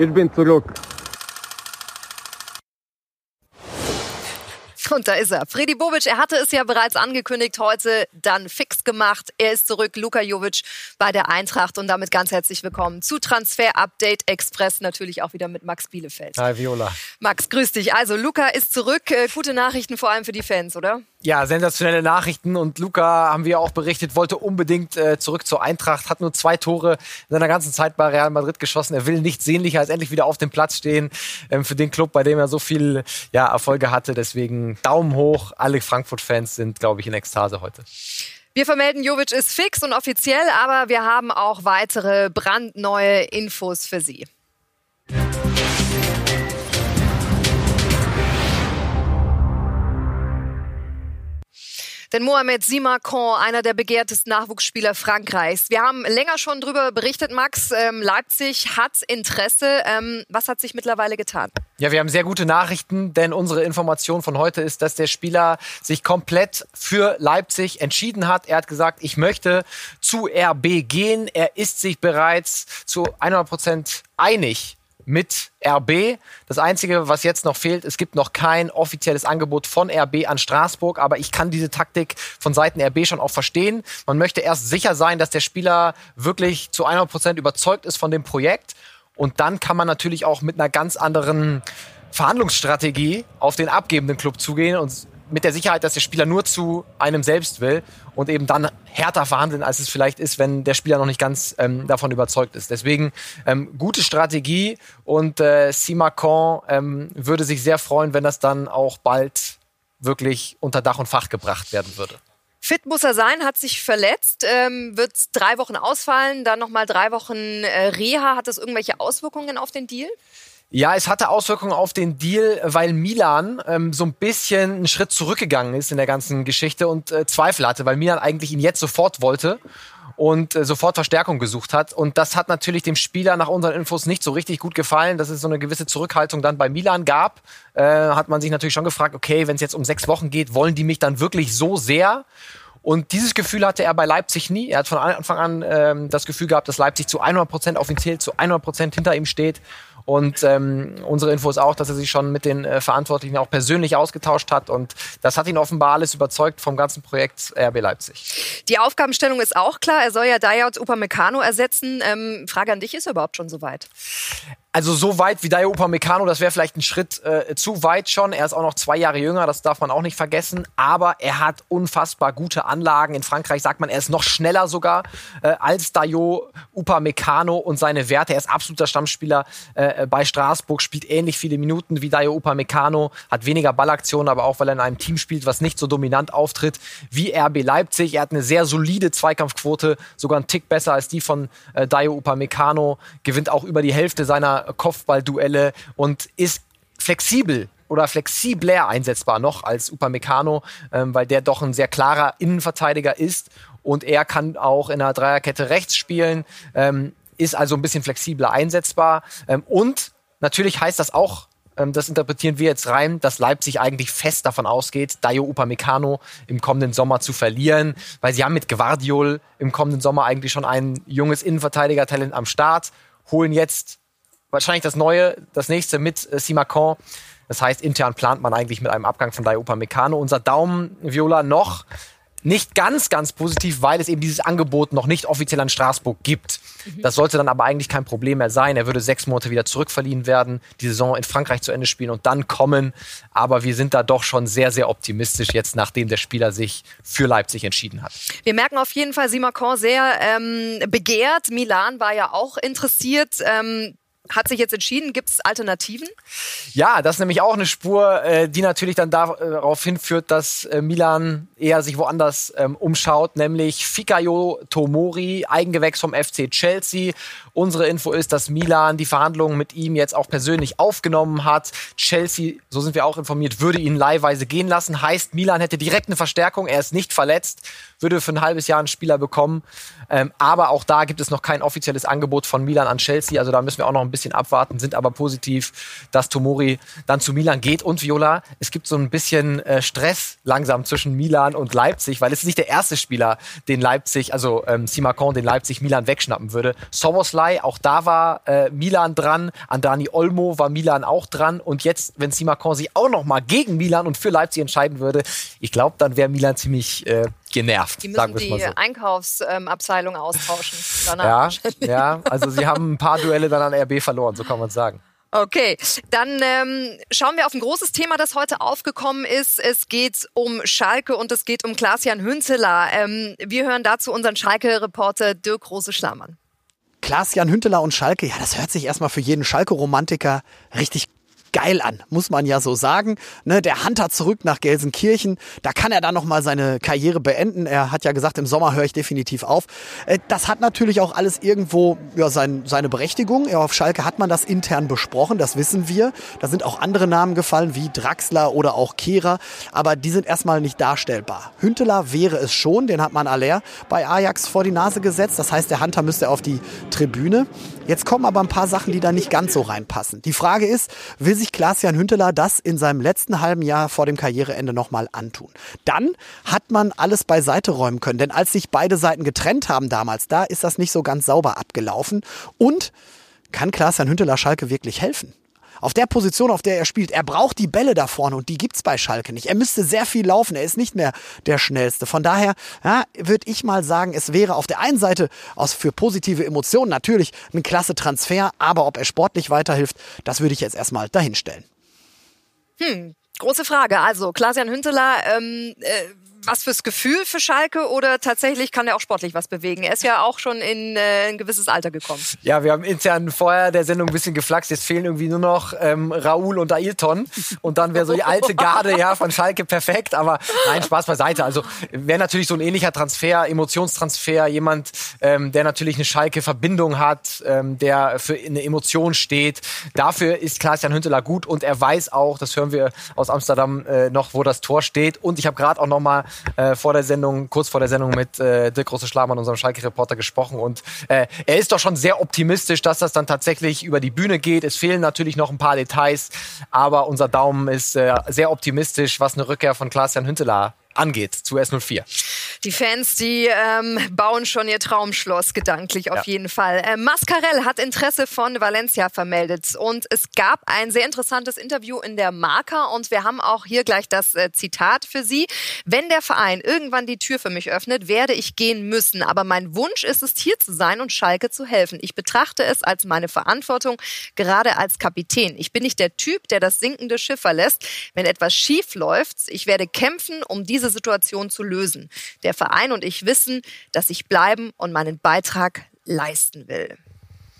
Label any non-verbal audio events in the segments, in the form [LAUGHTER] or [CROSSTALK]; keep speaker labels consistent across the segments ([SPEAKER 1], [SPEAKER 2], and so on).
[SPEAKER 1] Ich bin zurück.
[SPEAKER 2] Und da ist er. Freddy Bobic, er hatte es ja bereits angekündigt, heute dann fix gemacht. Er ist zurück, Luka Jovic bei der Eintracht und damit ganz herzlich willkommen zu Transfer Update Express, natürlich auch wieder mit Max Bielefeld.
[SPEAKER 3] Hi Viola.
[SPEAKER 2] Max, grüß dich. Also Luka ist zurück. Äh, gute Nachrichten vor allem für die Fans, oder?
[SPEAKER 3] Ja, sensationelle Nachrichten. Und Luca, haben wir auch berichtet, wollte unbedingt äh, zurück zur Eintracht, hat nur zwei Tore in seiner ganzen Zeit bei Real Madrid geschossen. Er will nicht sehnlicher als endlich wieder auf dem Platz stehen ähm, für den Club, bei dem er so viel ja, Erfolge hatte. Deswegen Daumen hoch. Alle Frankfurt-Fans sind, glaube ich, in Ekstase heute.
[SPEAKER 2] Wir vermelden, Jovic ist fix und offiziell, aber wir haben auch weitere brandneue Infos für Sie. Denn Mohamed Simakon, einer der begehrtesten Nachwuchsspieler Frankreichs. Wir haben länger schon darüber berichtet, Max. Ähm, Leipzig hat Interesse. Ähm, was hat sich mittlerweile getan?
[SPEAKER 3] Ja, wir haben sehr gute Nachrichten, denn unsere Information von heute ist, dass der Spieler sich komplett für Leipzig entschieden hat. Er hat gesagt, ich möchte zu RB gehen. Er ist sich bereits zu 100 Prozent einig mit RB. Das Einzige, was jetzt noch fehlt, es gibt noch kein offizielles Angebot von RB an Straßburg, aber ich kann diese Taktik von Seiten RB schon auch verstehen. Man möchte erst sicher sein, dass der Spieler wirklich zu 100 Prozent überzeugt ist von dem Projekt. Und dann kann man natürlich auch mit einer ganz anderen Verhandlungsstrategie auf den abgebenden Club zugehen und mit der Sicherheit, dass der Spieler nur zu einem selbst will und eben dann härter verhandeln, als es vielleicht ist, wenn der Spieler noch nicht ganz ähm, davon überzeugt ist. Deswegen ähm, gute Strategie und äh, Simakon ähm, würde sich sehr freuen, wenn das dann auch bald wirklich unter Dach und Fach gebracht werden würde.
[SPEAKER 2] Fit muss er sein, hat sich verletzt, ähm, wird drei Wochen ausfallen, dann nochmal drei Wochen äh, Reha. Hat das irgendwelche Auswirkungen auf den Deal?
[SPEAKER 3] Ja, es hatte Auswirkungen auf den Deal, weil Milan ähm, so ein bisschen einen Schritt zurückgegangen ist in der ganzen Geschichte und äh, Zweifel hatte, weil Milan eigentlich ihn jetzt sofort wollte und äh, sofort Verstärkung gesucht hat. Und das hat natürlich dem Spieler nach unseren Infos nicht so richtig gut gefallen, dass es so eine gewisse Zurückhaltung dann bei Milan gab. Äh, hat man sich natürlich schon gefragt, okay, wenn es jetzt um sechs Wochen geht, wollen die mich dann wirklich so sehr? Und dieses Gefühl hatte er bei Leipzig nie. Er hat von Anfang an ähm, das Gefühl gehabt, dass Leipzig zu 100 Prozent offiziell zu 100 Prozent hinter ihm steht. Und ähm, unsere Info ist auch, dass er sich schon mit den äh, Verantwortlichen auch persönlich ausgetauscht hat. Und das hat ihn offenbar alles überzeugt vom ganzen Projekt RB Leipzig.
[SPEAKER 2] Die Aufgabenstellung ist auch klar. Er soll ja Dayot Upamecano ersetzen. Ähm, Frage an dich, ist er überhaupt schon soweit?
[SPEAKER 3] Also so weit wie Dayo Upamecano, das wäre vielleicht ein Schritt äh, zu weit schon. Er ist auch noch zwei Jahre jünger, das darf man auch nicht vergessen. Aber er hat unfassbar gute Anlagen. In Frankreich sagt man, er ist noch schneller sogar äh, als Dayo Upamecano und seine Werte. Er ist absoluter Stammspieler äh, bei Straßburg, spielt ähnlich viele Minuten wie Dayo Upamecano, hat weniger Ballaktionen, aber auch weil er in einem Team spielt, was nicht so dominant auftritt wie RB Leipzig. Er hat eine sehr solide Zweikampfquote, sogar einen Tick besser als die von äh, Dayo Upamecano, gewinnt auch über die Hälfte seiner Kopfballduelle und ist flexibel oder flexibler einsetzbar noch als Upamecano, ähm, weil der doch ein sehr klarer Innenverteidiger ist und er kann auch in der Dreierkette rechts spielen, ähm, ist also ein bisschen flexibler einsetzbar. Ähm, und natürlich heißt das auch ähm, das interpretieren wir jetzt rein, dass Leipzig eigentlich fest davon ausgeht, Dayo Upamecano im kommenden Sommer zu verlieren, weil sie haben mit Guardiol im kommenden Sommer eigentlich schon ein junges Innenverteidiger-Talent am Start, holen jetzt wahrscheinlich das neue, das nächste mit äh, Simacon. Das heißt, intern plant man eigentlich mit einem Abgang von Dayupa Meccano. Unser Daumen, Viola, noch nicht ganz, ganz positiv, weil es eben dieses Angebot noch nicht offiziell an Straßburg gibt. Mhm. Das sollte dann aber eigentlich kein Problem mehr sein. Er würde sechs Monate wieder zurückverliehen werden, die Saison in Frankreich zu Ende spielen und dann kommen. Aber wir sind da doch schon sehr, sehr optimistisch jetzt, nachdem der Spieler sich für Leipzig entschieden hat.
[SPEAKER 2] Wir merken auf jeden Fall Simacon sehr ähm, begehrt. Milan war ja auch interessiert. Ähm, hat sich jetzt entschieden. Gibt es Alternativen?
[SPEAKER 3] Ja, das ist nämlich auch eine Spur, äh, die natürlich dann darauf hinführt, dass äh, Milan eher sich woanders ähm, umschaut, nämlich Fikayo Tomori, Eigengewächs vom FC Chelsea. Unsere Info ist, dass Milan die Verhandlungen mit ihm jetzt auch persönlich aufgenommen hat. Chelsea, so sind wir auch informiert, würde ihn leihweise gehen lassen. Heißt, Milan hätte direkt eine Verstärkung. Er ist nicht verletzt, würde für ein halbes Jahr einen Spieler bekommen. Ähm, aber auch da gibt es noch kein offizielles Angebot von Milan an Chelsea. Also da müssen wir auch noch ein bisschen abwarten, sind aber positiv, dass Tomori dann zu Milan geht. Und Viola, es gibt so ein bisschen äh, Stress langsam zwischen Milan und Leipzig, weil es ist nicht der erste Spieler, den Leipzig, also ähm, Simakon, den Leipzig Milan wegschnappen würde. Soboslai Soboschlei, auch da war äh, Milan dran, an Dani Olmo war Milan auch dran und jetzt, wenn Simakon sich auch noch mal gegen Milan und für Leipzig entscheiden würde, ich glaube, dann wäre Milan ziemlich äh, genervt.
[SPEAKER 2] Die müssen die so. Einkaufsabteilung ähm, austauschen.
[SPEAKER 3] Ja, ja, also sie haben ein paar Duelle dann an RB verloren, so kann man sagen.
[SPEAKER 2] Okay, dann ähm, schauen wir auf ein großes Thema, das heute aufgekommen ist. Es geht um Schalke und es geht um Klaas-Jan Hünteler. Ähm, wir hören dazu unseren Schalke-Reporter Dirk Rose-Schlamann.
[SPEAKER 1] Klaas-Jan Hünteler und Schalke, ja, das hört sich erstmal für jeden Schalke-Romantiker richtig geil an, muss man ja so sagen. Ne, der Hunter zurück nach Gelsenkirchen, da kann er dann nochmal seine Karriere beenden. Er hat ja gesagt, im Sommer höre ich definitiv auf. Äh, das hat natürlich auch alles irgendwo ja, sein, seine Berechtigung. Ja, auf Schalke hat man das intern besprochen, das wissen wir. Da sind auch andere Namen gefallen, wie Draxler oder auch Kehrer, aber die sind erstmal nicht darstellbar. Hünteler wäre es schon, den hat man aller bei Ajax vor die Nase gesetzt. Das heißt, der Hunter müsste auf die Tribüne. Jetzt kommen aber ein paar Sachen, die da nicht ganz so reinpassen. Die Frage ist, will sich Klaas-Jan Hünteler das in seinem letzten halben Jahr vor dem Karriereende nochmal antun? Dann hat man alles beiseite räumen können, denn als sich beide Seiten getrennt haben damals, da ist das nicht so ganz sauber abgelaufen. Und kann Klaas-Jan Hünteler Schalke wirklich helfen? Auf der Position, auf der er spielt, er braucht die Bälle da vorne und die gibt's bei Schalke nicht. Er müsste sehr viel laufen, er ist nicht mehr der schnellste. Von daher ja, würde ich mal sagen, es wäre auf der einen Seite aus für positive Emotionen natürlich ein klasse Transfer, aber ob er sportlich weiterhilft, das würde ich jetzt erstmal dahinstellen.
[SPEAKER 2] Hm, große Frage. Also Klaas-Jan Hünteler ähm, äh, was fürs Gefühl für Schalke oder tatsächlich kann er auch sportlich was bewegen? Er ist ja auch schon in äh, ein gewisses Alter gekommen.
[SPEAKER 3] Ja, wir haben intern vorher der Sendung ein bisschen geflaxt. Jetzt fehlen irgendwie nur noch ähm, Raoul und Ailton. Und dann wäre so die alte Garde ja von Schalke perfekt. Aber nein, Spaß beiseite. Also wäre natürlich so ein ähnlicher Transfer, Emotionstransfer, jemand, ähm, der natürlich eine Schalke-Verbindung hat, ähm, der für eine Emotion steht. Dafür ist Klaas-Jan Hünteler gut und er weiß auch, das hören wir aus Amsterdam äh, noch, wo das Tor steht. Und ich habe gerade auch noch mal äh, vor der Sendung, kurz vor der Sendung mit äh, Dirk Große Schlamann, unserem Schalke-Reporter, gesprochen. Und äh, er ist doch schon sehr optimistisch, dass das dann tatsächlich über die Bühne geht. Es fehlen natürlich noch ein paar Details, aber unser Daumen ist äh, sehr optimistisch, was eine Rückkehr von Klaas-Jan Hünteler angeht zu S04.
[SPEAKER 2] Die Fans, die ähm, bauen schon ihr Traumschloss gedanklich auf ja. jeden Fall. Äh, Mascarell hat Interesse von Valencia vermeldet und es gab ein sehr interessantes Interview in der Marca und wir haben auch hier gleich das äh, Zitat für Sie. Wenn der Verein irgendwann die Tür für mich öffnet, werde ich gehen müssen, aber mein Wunsch ist es, hier zu sein und Schalke zu helfen. Ich betrachte es als meine Verantwortung, gerade als Kapitän. Ich bin nicht der Typ, der das sinkende Schiff verlässt. Wenn etwas schief läuft, ich werde kämpfen, um diese Situation zu lösen. Der Verein und ich wissen, dass ich bleiben und meinen Beitrag leisten will.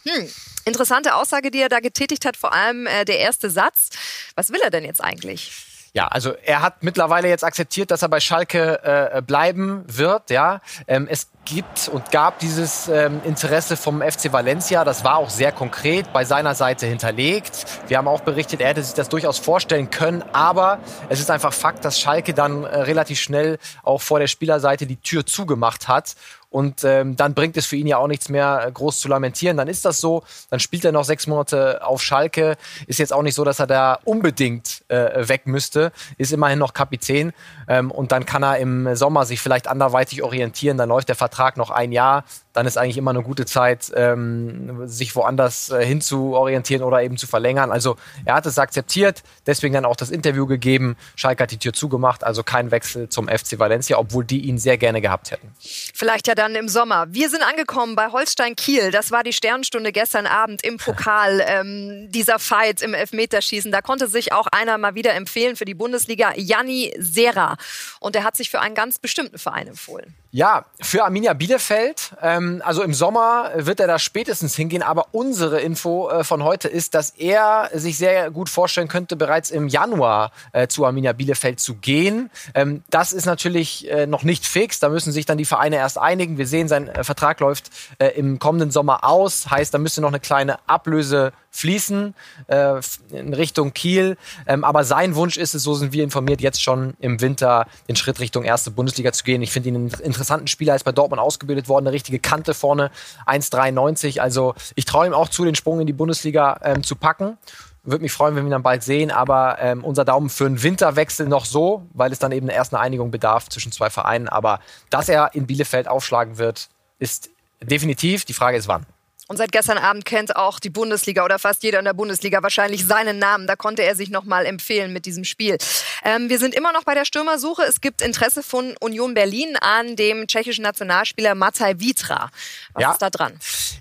[SPEAKER 2] Hm. Interessante Aussage, die er da getätigt hat, vor allem äh, der erste Satz. Was will er denn jetzt eigentlich?
[SPEAKER 3] Ja, also er hat mittlerweile jetzt akzeptiert, dass er bei Schalke äh, bleiben wird. Ja, ähm, es gibt und gab dieses ähm, Interesse vom FC Valencia. Das war auch sehr konkret bei seiner Seite hinterlegt. Wir haben auch berichtet, er hätte sich das durchaus vorstellen können. Aber es ist einfach Fakt, dass Schalke dann äh, relativ schnell auch vor der Spielerseite die Tür zugemacht hat und ähm, dann bringt es für ihn ja auch nichts mehr äh, groß zu lamentieren. Dann ist das so. Dann spielt er noch sechs Monate auf Schalke. Ist jetzt auch nicht so, dass er da unbedingt äh, weg müsste. Ist immerhin noch Kapitän. Ähm, und dann kann er im Sommer sich vielleicht anderweitig orientieren. Dann läuft der Vertrag noch ein Jahr dann ist eigentlich immer eine gute Zeit, ähm, sich woanders äh, hin zu orientieren oder eben zu verlängern. Also er hat es akzeptiert, deswegen dann auch das Interview gegeben. Schalke hat die Tür zugemacht, also kein Wechsel zum FC Valencia, obwohl die ihn sehr gerne gehabt hätten.
[SPEAKER 2] Vielleicht ja dann im Sommer. Wir sind angekommen bei Holstein Kiel. Das war die Sternstunde gestern Abend im Pokal. [LAUGHS] ähm, dieser Fight im Elfmeterschießen. Da konnte sich auch einer mal wieder empfehlen für die Bundesliga, Janni Serra. Und er hat sich für einen ganz bestimmten Verein empfohlen.
[SPEAKER 3] Ja, für Arminia Bielefeld. Ähm, also im Sommer wird er da spätestens hingehen. Aber unsere Info äh, von heute ist, dass er sich sehr gut vorstellen könnte, bereits im Januar äh, zu Arminia Bielefeld zu gehen. Ähm, das ist natürlich äh, noch nicht fix. Da müssen sich dann die Vereine erst einigen. Wir sehen, sein äh, Vertrag läuft äh, im kommenden Sommer aus. Heißt, da müsste noch eine kleine Ablöse fließen äh, in Richtung Kiel. Ähm, aber sein Wunsch ist es, so sind wir informiert, jetzt schon im Winter den Schritt Richtung erste Bundesliga zu gehen. Ich finde ihn einen interessanten Spieler, ist bei Dortmund ausgebildet worden, eine richtige Kante vorne, 1,93. Also ich traue ihm auch zu, den Sprung in die Bundesliga ähm, zu packen. Würde mich freuen, wenn wir ihn dann bald sehen, aber ähm, unser Daumen für einen Winterwechsel noch so, weil es dann eben erst eine Einigung bedarf zwischen zwei Vereinen. Aber dass er in Bielefeld aufschlagen wird, ist definitiv. Die Frage ist wann.
[SPEAKER 2] Und seit gestern Abend kennt auch die Bundesliga oder fast jeder in der Bundesliga wahrscheinlich seinen Namen. Da konnte er sich nochmal empfehlen mit diesem Spiel. Ähm, wir sind immer noch bei der Stürmersuche. Es gibt Interesse von Union Berlin an dem tschechischen Nationalspieler Mataj Vitra. Was ja. ist da dran?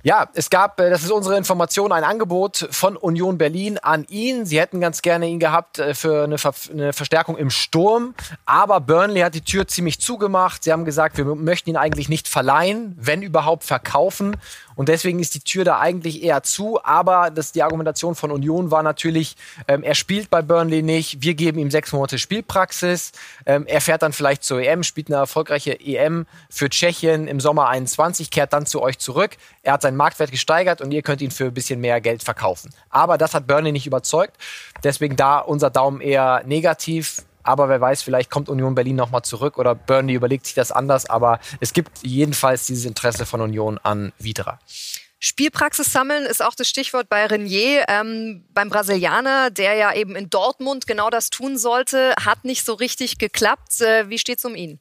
[SPEAKER 3] Ja, es gab, äh, das ist unsere Information, ein Angebot von Union Berlin an ihn. Sie hätten ganz gerne ihn gehabt äh, für eine, Ver eine Verstärkung im Sturm. Aber Burnley hat die Tür ziemlich zugemacht. Sie haben gesagt, wir möchten ihn eigentlich nicht verleihen, wenn überhaupt verkaufen. Und deswegen ist die Tür da eigentlich eher zu. Aber das, die Argumentation von Union war natürlich, ähm, er spielt bei Burnley nicht. Wir geben ihm sechs Monate Spielpraxis. Ähm, er fährt dann vielleicht zur EM, spielt eine erfolgreiche EM für Tschechien im Sommer 21, kehrt dann zu euch zurück. Er hat seinen Marktwert gesteigert und ihr könnt ihn für ein bisschen mehr Geld verkaufen. Aber das hat Burnley nicht überzeugt. Deswegen da unser Daumen eher negativ. Aber wer weiß, vielleicht kommt Union Berlin nochmal zurück oder Burnley überlegt sich das anders. Aber es gibt jedenfalls dieses Interesse von Union an Vidra.
[SPEAKER 2] Spielpraxis sammeln ist auch das Stichwort bei Renier. Ähm, beim Brasilianer, der ja eben in Dortmund genau das tun sollte, hat nicht so richtig geklappt. Äh, wie steht's um ihn?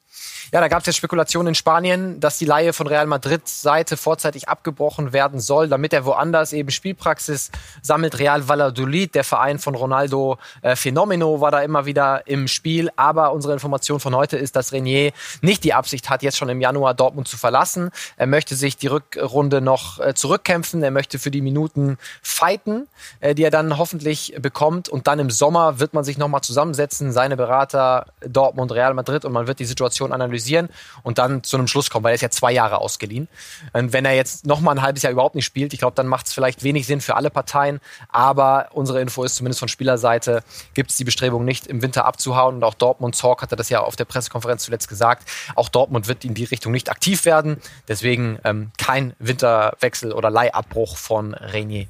[SPEAKER 3] Ja, da gab es ja Spekulationen in Spanien, dass die Laie von Real Madrid Seite vorzeitig abgebrochen werden soll, damit er woanders eben Spielpraxis sammelt. Real Valladolid, der Verein von Ronaldo äh, Fenomeno, war da immer wieder im Spiel. Aber unsere Information von heute ist, dass Renier nicht die Absicht hat, jetzt schon im Januar Dortmund zu verlassen. Er möchte sich die Rückrunde noch äh, zurückkämpfen. Er möchte für die Minuten fighten, äh, die er dann hoffentlich bekommt. Und dann im Sommer wird man sich nochmal zusammensetzen, seine Berater Dortmund, Real Madrid, und man wird die Situation analysieren analysieren und dann zu einem Schluss kommen, weil er ist ja zwei Jahre ausgeliehen. Und wenn er jetzt noch mal ein halbes Jahr überhaupt nicht spielt, ich glaube, dann macht es vielleicht wenig Sinn für alle Parteien. Aber unsere Info ist zumindest von Spielerseite, gibt es die Bestrebung nicht, im Winter abzuhauen. Und auch Dortmund, Zorc hatte das ja auf der Pressekonferenz zuletzt gesagt, auch Dortmund wird in die Richtung nicht aktiv werden. Deswegen ähm, kein Winterwechsel oder Leihabbruch von Renier.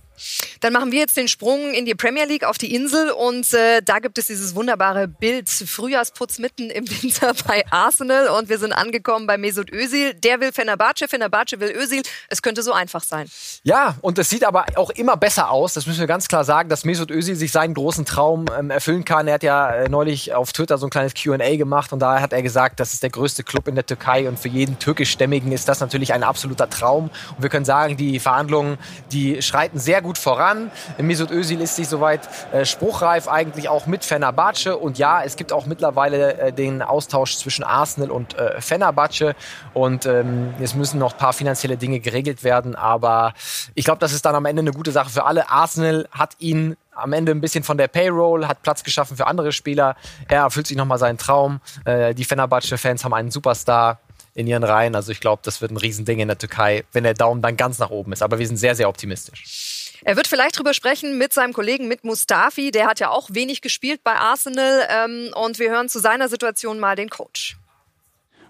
[SPEAKER 2] Dann machen wir jetzt den Sprung in die Premier League auf die Insel und äh, da gibt es dieses wunderbare Bild Frühjahrsputz mitten im Winter [LAUGHS] bei Arsenal und wir sind angekommen bei Mesut Özil. Der will Fenerbahce, Fenerbahce will Özil. Es könnte so einfach sein.
[SPEAKER 3] Ja, und es sieht aber auch immer besser aus. Das müssen wir ganz klar sagen, dass Mesut Özil sich seinen großen Traum ähm, erfüllen kann. Er hat ja äh, neulich auf Twitter so ein kleines Q&A gemacht und da hat er gesagt, das ist der größte Club in der Türkei und für jeden türkischstämmigen ist das natürlich ein absoluter Traum. Und wir können sagen, die Verhandlungen, die schreiten sehr gut gut voran. Mesut Özil ist sich soweit äh, spruchreif eigentlich auch mit Fenerbahce. Und ja, es gibt auch mittlerweile äh, den Austausch zwischen Arsenal und äh, Fenerbahce. Und ähm, es müssen noch ein paar finanzielle Dinge geregelt werden. Aber ich glaube, das ist dann am Ende eine gute Sache für alle. Arsenal hat ihn am Ende ein bisschen von der Payroll, hat Platz geschaffen für andere Spieler. Er erfüllt sich nochmal seinen Traum. Äh, die Fenerbahce-Fans haben einen Superstar in ihren Reihen. Also ich glaube, das wird ein Riesending in der Türkei, wenn der Daumen dann ganz nach oben ist. Aber wir sind sehr, sehr optimistisch.
[SPEAKER 2] Er wird vielleicht drüber sprechen mit seinem Kollegen, mit Mustafi. Der hat ja auch wenig gespielt bei Arsenal. Ähm, und wir hören zu seiner Situation mal den Coach.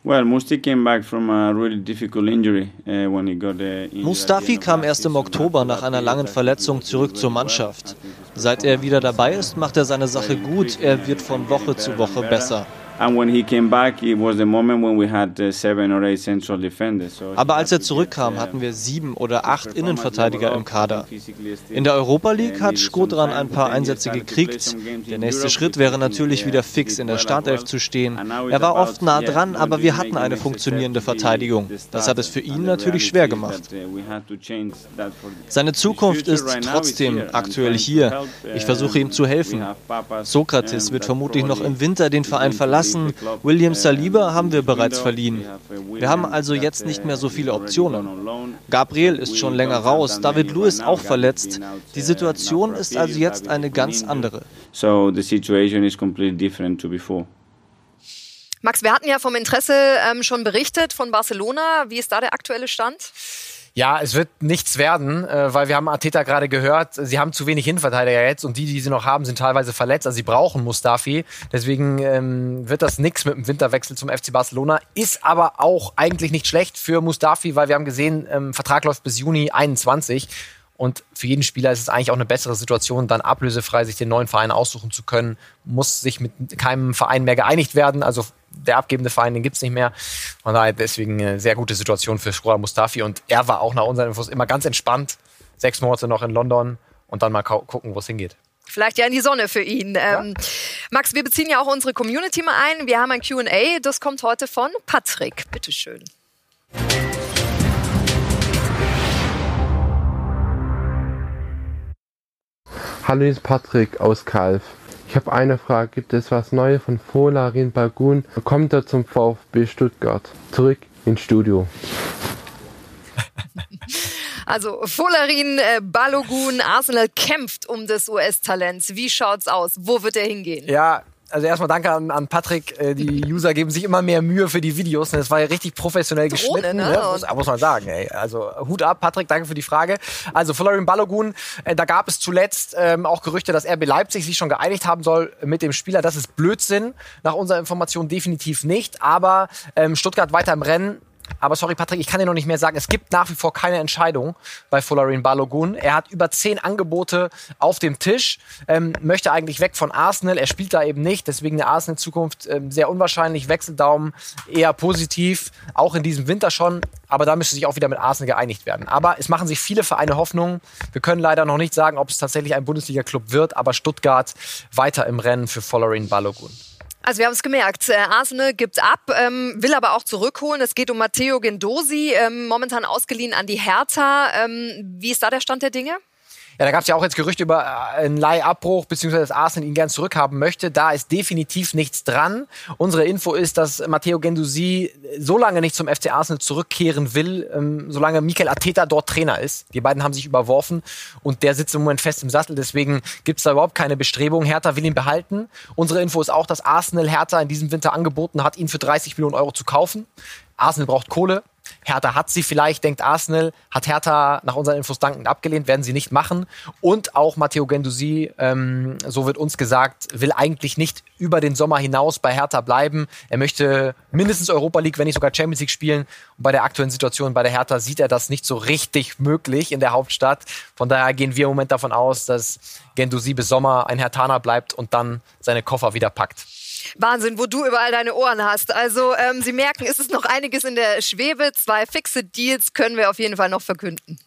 [SPEAKER 4] Uh, Mustafi
[SPEAKER 5] kam erst im Oktober nach einer langen Verletzung zurück zur Mannschaft. Seit er wieder dabei ist, macht er seine Sache gut. Er wird von Woche zu Woche besser. Aber als er zurückkam, hatten wir sieben oder acht Innenverteidiger im Kader. In der Europa League hat Skodran ein paar Einsätze gekriegt. Der nächste Schritt wäre natürlich wieder fix in der Startelf zu stehen. Er war oft nah dran, aber wir hatten eine funktionierende Verteidigung. Das hat es für ihn natürlich schwer gemacht. Seine Zukunft ist trotzdem aktuell hier. Ich versuche ihm zu helfen. Sokrates wird vermutlich noch im Winter den Verein verlassen lassen. William Saliba haben wir bereits verliehen. Wir haben also jetzt nicht mehr so viele Optionen. Gabriel ist schon länger raus, David Lewis auch verletzt. Die Situation ist also jetzt eine ganz andere.
[SPEAKER 2] Max, wir hatten ja vom Interesse ähm, schon berichtet von Barcelona. Wie ist da der aktuelle Stand?
[SPEAKER 3] Ja, es wird nichts werden, äh, weil wir haben Arteta gerade gehört, sie haben zu wenig Innenverteidiger jetzt und die, die sie noch haben, sind teilweise verletzt. Also sie brauchen Mustafi. Deswegen ähm, wird das nichts mit dem Winterwechsel zum FC Barcelona. Ist aber auch eigentlich nicht schlecht für Mustafi, weil wir haben gesehen, ähm, Vertrag läuft bis Juni 21. Und für jeden Spieler ist es eigentlich auch eine bessere Situation, dann ablösefrei sich den neuen Verein aussuchen zu können. Muss sich mit keinem Verein mehr geeinigt werden. Also der abgebende Verein, den es nicht mehr. Von daher deswegen eine sehr gute Situation für Shura Mustafi. Und er war auch nach unseren Infos immer ganz entspannt. Sechs Monate noch in London und dann mal gucken, wo es hingeht.
[SPEAKER 2] Vielleicht ja in die Sonne für ihn. Ja. Ähm, Max, wir beziehen ja auch unsere Community mal ein. Wir haben ein QA, das kommt heute von Patrick. Bitteschön.
[SPEAKER 6] Hallo, hier ist Patrick aus Kalf. Ich habe eine Frage. Gibt es was Neues von Folarin Bagun? Kommt er zum VfB Stuttgart? Zurück ins Studio. [LAUGHS]
[SPEAKER 2] Also Folarin äh, Balogun, Arsenal kämpft um das US-Talent. Wie schaut's aus? Wo wird er hingehen?
[SPEAKER 3] Ja, also erstmal danke an, an Patrick. Äh, die User geben sich immer mehr Mühe für die Videos. Das war ja richtig professionell Drohne, geschnitten. Ne? Ne? Muss, muss, man sagen. Ey. Also Hut ab, Patrick, danke für die Frage. Also Florian Balogun, äh, da gab es zuletzt ähm, auch Gerüchte, dass RB Leipzig sich schon geeinigt haben soll mit dem Spieler. Das ist Blödsinn. Nach unserer Information definitiv nicht. Aber ähm, Stuttgart weiter im Rennen. Aber sorry, Patrick, ich kann dir noch nicht mehr sagen. Es gibt nach wie vor keine Entscheidung bei Folarin Balogun. Er hat über zehn Angebote auf dem Tisch, ähm, möchte eigentlich weg von Arsenal. Er spielt da eben nicht, deswegen eine Arsenal-Zukunft ähm, sehr unwahrscheinlich. Wechseldaumen eher positiv, auch in diesem Winter schon. Aber da müsste sich auch wieder mit Arsenal geeinigt werden. Aber es machen sich viele Vereine Hoffnung. Wir können leider noch nicht sagen, ob es tatsächlich ein Bundesliga-Club wird, aber Stuttgart weiter im Rennen für Folarin Balogun.
[SPEAKER 2] Also wir haben es gemerkt, äh, Arsenal gibt ab, ähm, will aber auch zurückholen. Es geht um Matteo Gendosi, ähm, momentan ausgeliehen an die Hertha. Ähm, wie ist da der Stand der Dinge?
[SPEAKER 3] Ja, da gab es ja auch jetzt Gerüchte über äh, einen Leihabbruch, beziehungsweise dass Arsenal ihn gern zurückhaben möchte. Da ist definitiv nichts dran. Unsere Info ist, dass Matteo Gendusi so lange nicht zum FC Arsenal zurückkehren will, ähm, solange Mikel Arteta dort Trainer ist. Die beiden haben sich überworfen und der sitzt im Moment fest im Sattel. Deswegen gibt es da überhaupt keine Bestrebung. Hertha will ihn behalten. Unsere Info ist auch, dass Arsenal Hertha in diesem Winter angeboten hat, ihn für 30 Millionen Euro zu kaufen. Arsenal braucht Kohle. Hertha hat sie vielleicht, denkt Arsenal, hat Hertha nach unseren Infos dankend abgelehnt, werden sie nicht machen. Und auch Matteo Gendusi, ähm, so wird uns gesagt, will eigentlich nicht über den Sommer hinaus bei Hertha bleiben. Er möchte mindestens Europa League, wenn nicht sogar Champions League spielen. Und bei der aktuellen Situation bei der Hertha sieht er das nicht so richtig möglich in der Hauptstadt. Von daher gehen wir im Moment davon aus, dass Gendusi bis Sommer ein Hertaner bleibt und dann seine Koffer wieder packt.
[SPEAKER 2] Wahnsinn, wo du überall deine Ohren hast. Also ähm, Sie merken, es ist noch einiges in der Schwebe. Zwei fixe Deals können wir auf jeden Fall noch verkünden.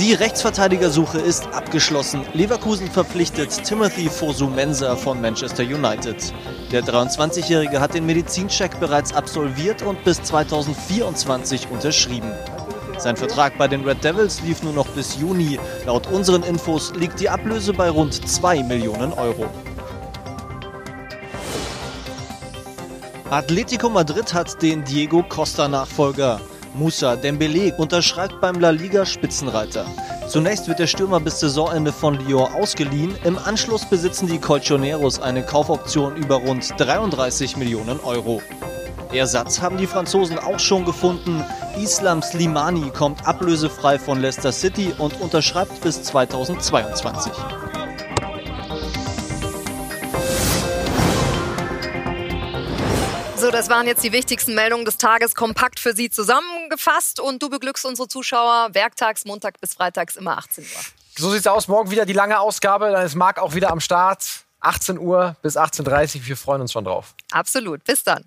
[SPEAKER 5] Die Rechtsverteidigersuche ist abgeschlossen. Leverkusen verpflichtet Timothy Fosu-Mensah von Manchester United. Der 23-Jährige hat den Medizincheck bereits absolviert und bis 2024 unterschrieben. Sein Vertrag bei den Red Devils lief nur noch bis Juni. Laut unseren Infos liegt die Ablöse bei rund 2 Millionen Euro. Atletico Madrid hat den Diego Costa-Nachfolger. Musa Dembele unterschreibt beim La Liga Spitzenreiter. Zunächst wird der Stürmer bis Saisonende von Lyon ausgeliehen. Im Anschluss besitzen die Colchoneros eine Kaufoption über rund 33 Millionen Euro. Ersatz haben die Franzosen auch schon gefunden. Islam Slimani kommt ablösefrei von Leicester City und unterschreibt bis 2022.
[SPEAKER 2] So, das waren jetzt die wichtigsten Meldungen des Tages kompakt für Sie zusammengefasst und du beglückst unsere Zuschauer werktags, Montag bis Freitags immer 18 Uhr.
[SPEAKER 3] So sieht's aus. Morgen wieder die lange Ausgabe. Dann ist Marc auch wieder am Start. 18 Uhr bis 18.30 Uhr. Wir freuen uns schon drauf.
[SPEAKER 2] Absolut. Bis dann.